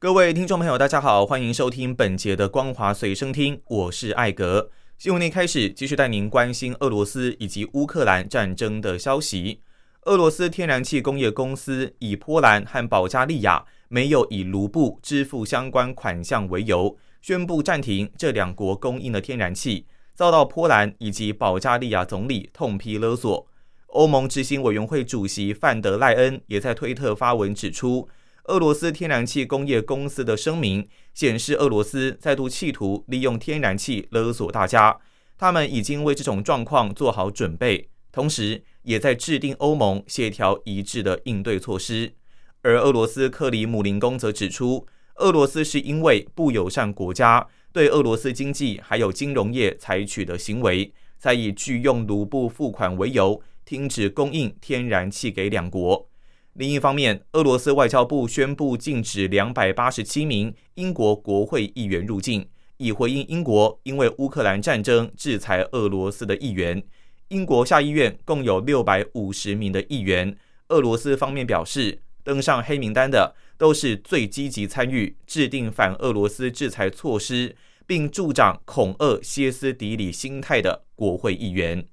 各位听众朋友，大家好，欢迎收听本节的《光华随身听》，我是艾格。新闻内开始，继续带您关心俄罗斯以及乌克兰战争的消息。俄罗斯天然气工业公司以波兰和保加利亚没有以卢布支付相关款项为由，宣布暂停这两国供应的天然气，遭到波兰以及保加利亚总理痛批勒索。欧盟执行委员会主席范德赖恩也在推特发文指出。俄罗斯天然气工业公司的声明显示，俄罗斯再度企图利用天然气勒索大家。他们已经为这种状况做好准备，同时也在制定欧盟协调一致的应对措施。而俄罗斯克里姆林宫则指出，俄罗斯是因为不友善国家对俄罗斯经济还有金融业采取的行为，才以拒用卢布付款为由，停止供应天然气给两国。另一方面，俄罗斯外交部宣布禁止两百八十七名英国国会议员入境，以回应英国因为乌克兰战争制裁俄罗斯的议员。英国下议院共有六百五十名的议员。俄罗斯方面表示，登上黑名单的都是最积极参与制定反俄罗斯制裁措施，并助长恐俄歇斯底里心态的国会议员。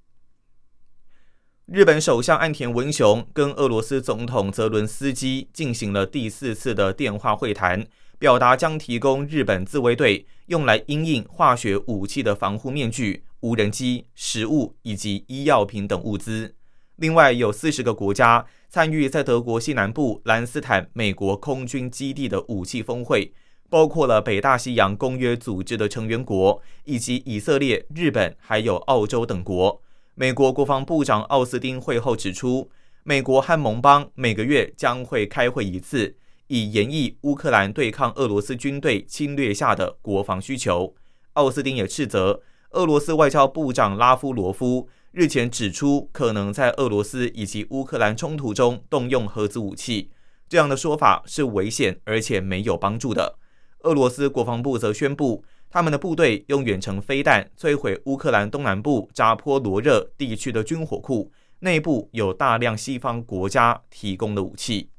日本首相岸田文雄跟俄罗斯总统泽伦斯基进行了第四次的电话会谈，表达将提供日本自卫队用来因应化学武器的防护面具、无人机、食物以及医药品等物资。另外，有四十个国家参与在德国西南部兰斯坦美国空军基地的武器峰会，包括了北大西洋公约组织的成员国，以及以色列、日本还有澳洲等国。美国国防部长奥斯汀会后指出，美国和盟邦每个月将会开会一次，以研议乌克兰对抗俄罗斯军队侵略下的国防需求。奥斯汀也斥责俄罗斯外交部长拉夫罗夫日前指出，可能在俄罗斯以及乌克兰冲突中动用核子武器，这样的说法是危险而且没有帮助的。俄罗斯国防部则宣布。他们的部队用远程飞弹摧毁乌克兰东南部扎波罗热地区的军火库，内部有大量西方国家提供的武器。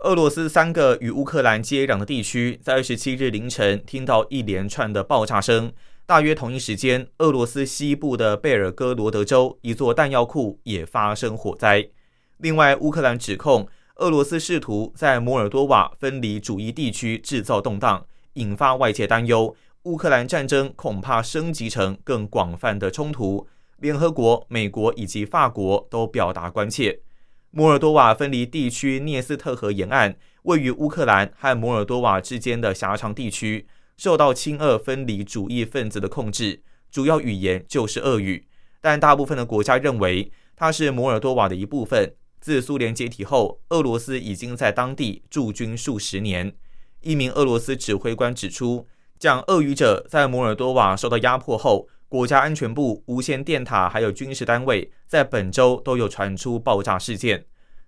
俄罗斯三个与乌克兰接壤的地区在二十七日凌晨听到一连串的爆炸声，大约同一时间，俄罗斯西部的贝尔哥罗德州一座弹药库也发生火灾。另外，乌克兰指控俄罗斯试图在摩尔多瓦分离主义地区制造动荡。引发外界担忧，乌克兰战争恐怕升级成更广泛的冲突。联合国、美国以及法国都表达关切。摩尔多瓦分离地区涅斯特河沿岸，位于乌克兰和摩尔多瓦之间的狭长地区，受到亲俄分离主义分子的控制，主要语言就是俄语。但大部分的国家认为它是摩尔多瓦的一部分。自苏联解体后，俄罗斯已经在当地驻军数十年。一名俄罗斯指挥官指出，讲俄语者在摩尔多瓦受到压迫后，国家安全部、无线电塔还有军事单位在本周都有传出爆炸事件。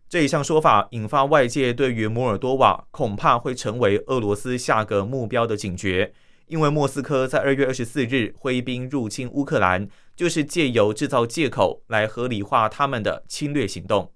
这一项说法引发外界对于摩尔多瓦恐怕会成为俄罗斯下个目标的警觉，因为莫斯科在二月二十四日挥兵入侵乌克兰，就是借由制造借口来合理化他们的侵略行动。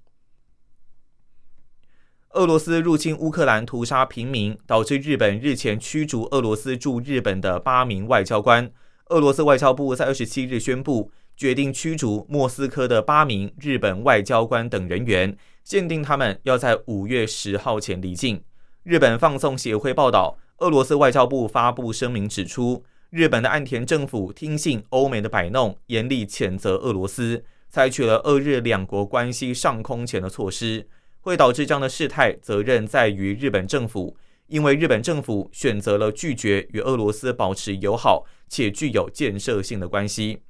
俄罗斯入侵乌克兰，屠杀平民，导致日本日前驱逐俄罗斯驻日本的八名外交官。俄罗斯外交部在二十七日宣布，决定驱逐莫斯科的八名日本外交官等人员，限定他们要在五月十号前离境。日本放送协会报道，俄罗斯外交部发布声明指出，日本的岸田政府听信欧美的摆弄，严厉谴责俄罗斯，采取了俄日两国关系上空前的措施。会导致这样的事态，责任在于日本政府，因为日本政府选择了拒绝与俄罗斯保持友好且具有建设性的关系。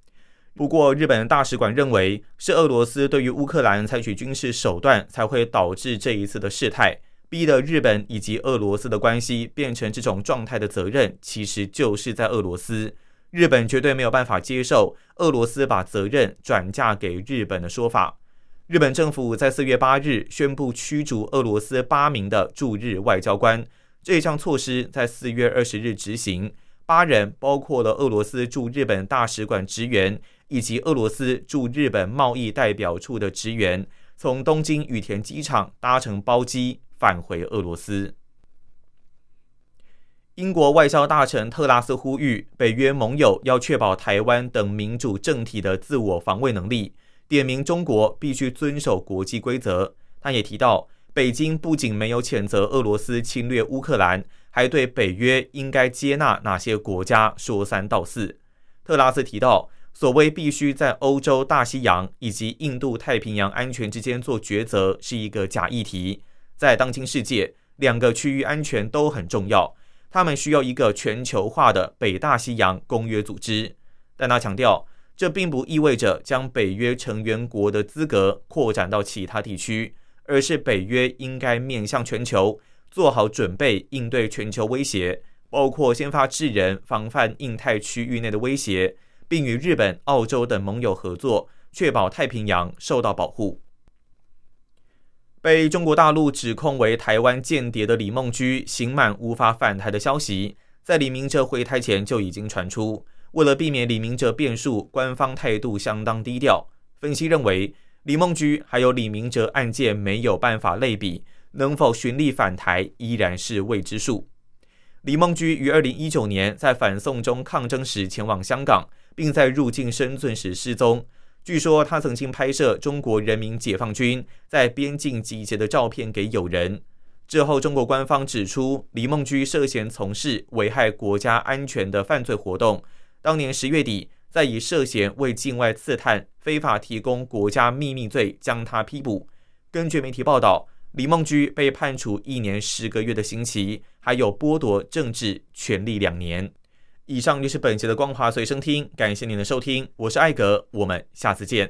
不过，日本大使馆认为是俄罗斯对于乌克兰采取军事手段，才会导致这一次的事态。逼得日本以及俄罗斯的关系变成这种状态的责任，其实就是在俄罗斯。日本绝对没有办法接受俄罗斯把责任转嫁给日本的说法。日本政府在四月八日宣布驱逐俄罗斯八名的驻日外交官，这项措施在四月二十日执行。八人包括了俄罗斯驻日本大使馆职员以及俄罗斯驻日本贸易代表处的职员，从东京羽田机场搭乘包机返回俄罗斯。英国外交大臣特拉斯呼吁北约盟友要确保台湾等民主政体的自我防卫能力，点名中国必须遵守国际规则。他也提到，北京不仅没有谴责俄罗斯侵略乌克兰。还对北约应该接纳哪些国家说三道四。特拉斯提到，所谓必须在欧洲、大西洋以及印度太平洋安全之间做抉择，是一个假议题。在当今世界，两个区域安全都很重要，他们需要一个全球化的北大西洋公约组织。但他强调，这并不意味着将北约成员国的资格扩展到其他地区，而是北约应该面向全球。做好准备应对全球威胁，包括先发制人防范印太区域内的威胁，并与日本、澳洲等盟友合作，确保太平洋受到保护。被中国大陆指控为台湾间谍的李梦居刑满无法返台的消息，在李明哲回台前就已经传出。为了避免李明哲变数，官方态度相当低调。分析认为，李梦居还有李明哲案件没有办法类比。能否寻利返台依然是未知数。李梦居于二零一九年在反送中抗争时前往香港，并在入境深圳时失踪。据说他曾经拍摄中国人民解放军在边境集结的照片给友人。之后，中国官方指出李梦居涉嫌从事危害国家安全的犯罪活动。当年十月底，在以涉嫌为境外刺探、非法提供国家秘密罪将他批捕。根据媒体报道。李梦居被判处一年十个月的刑期，还有剥夺政治权利两年。以上就是本节的光华随身听，感谢您的收听，我是艾格，我们下次见。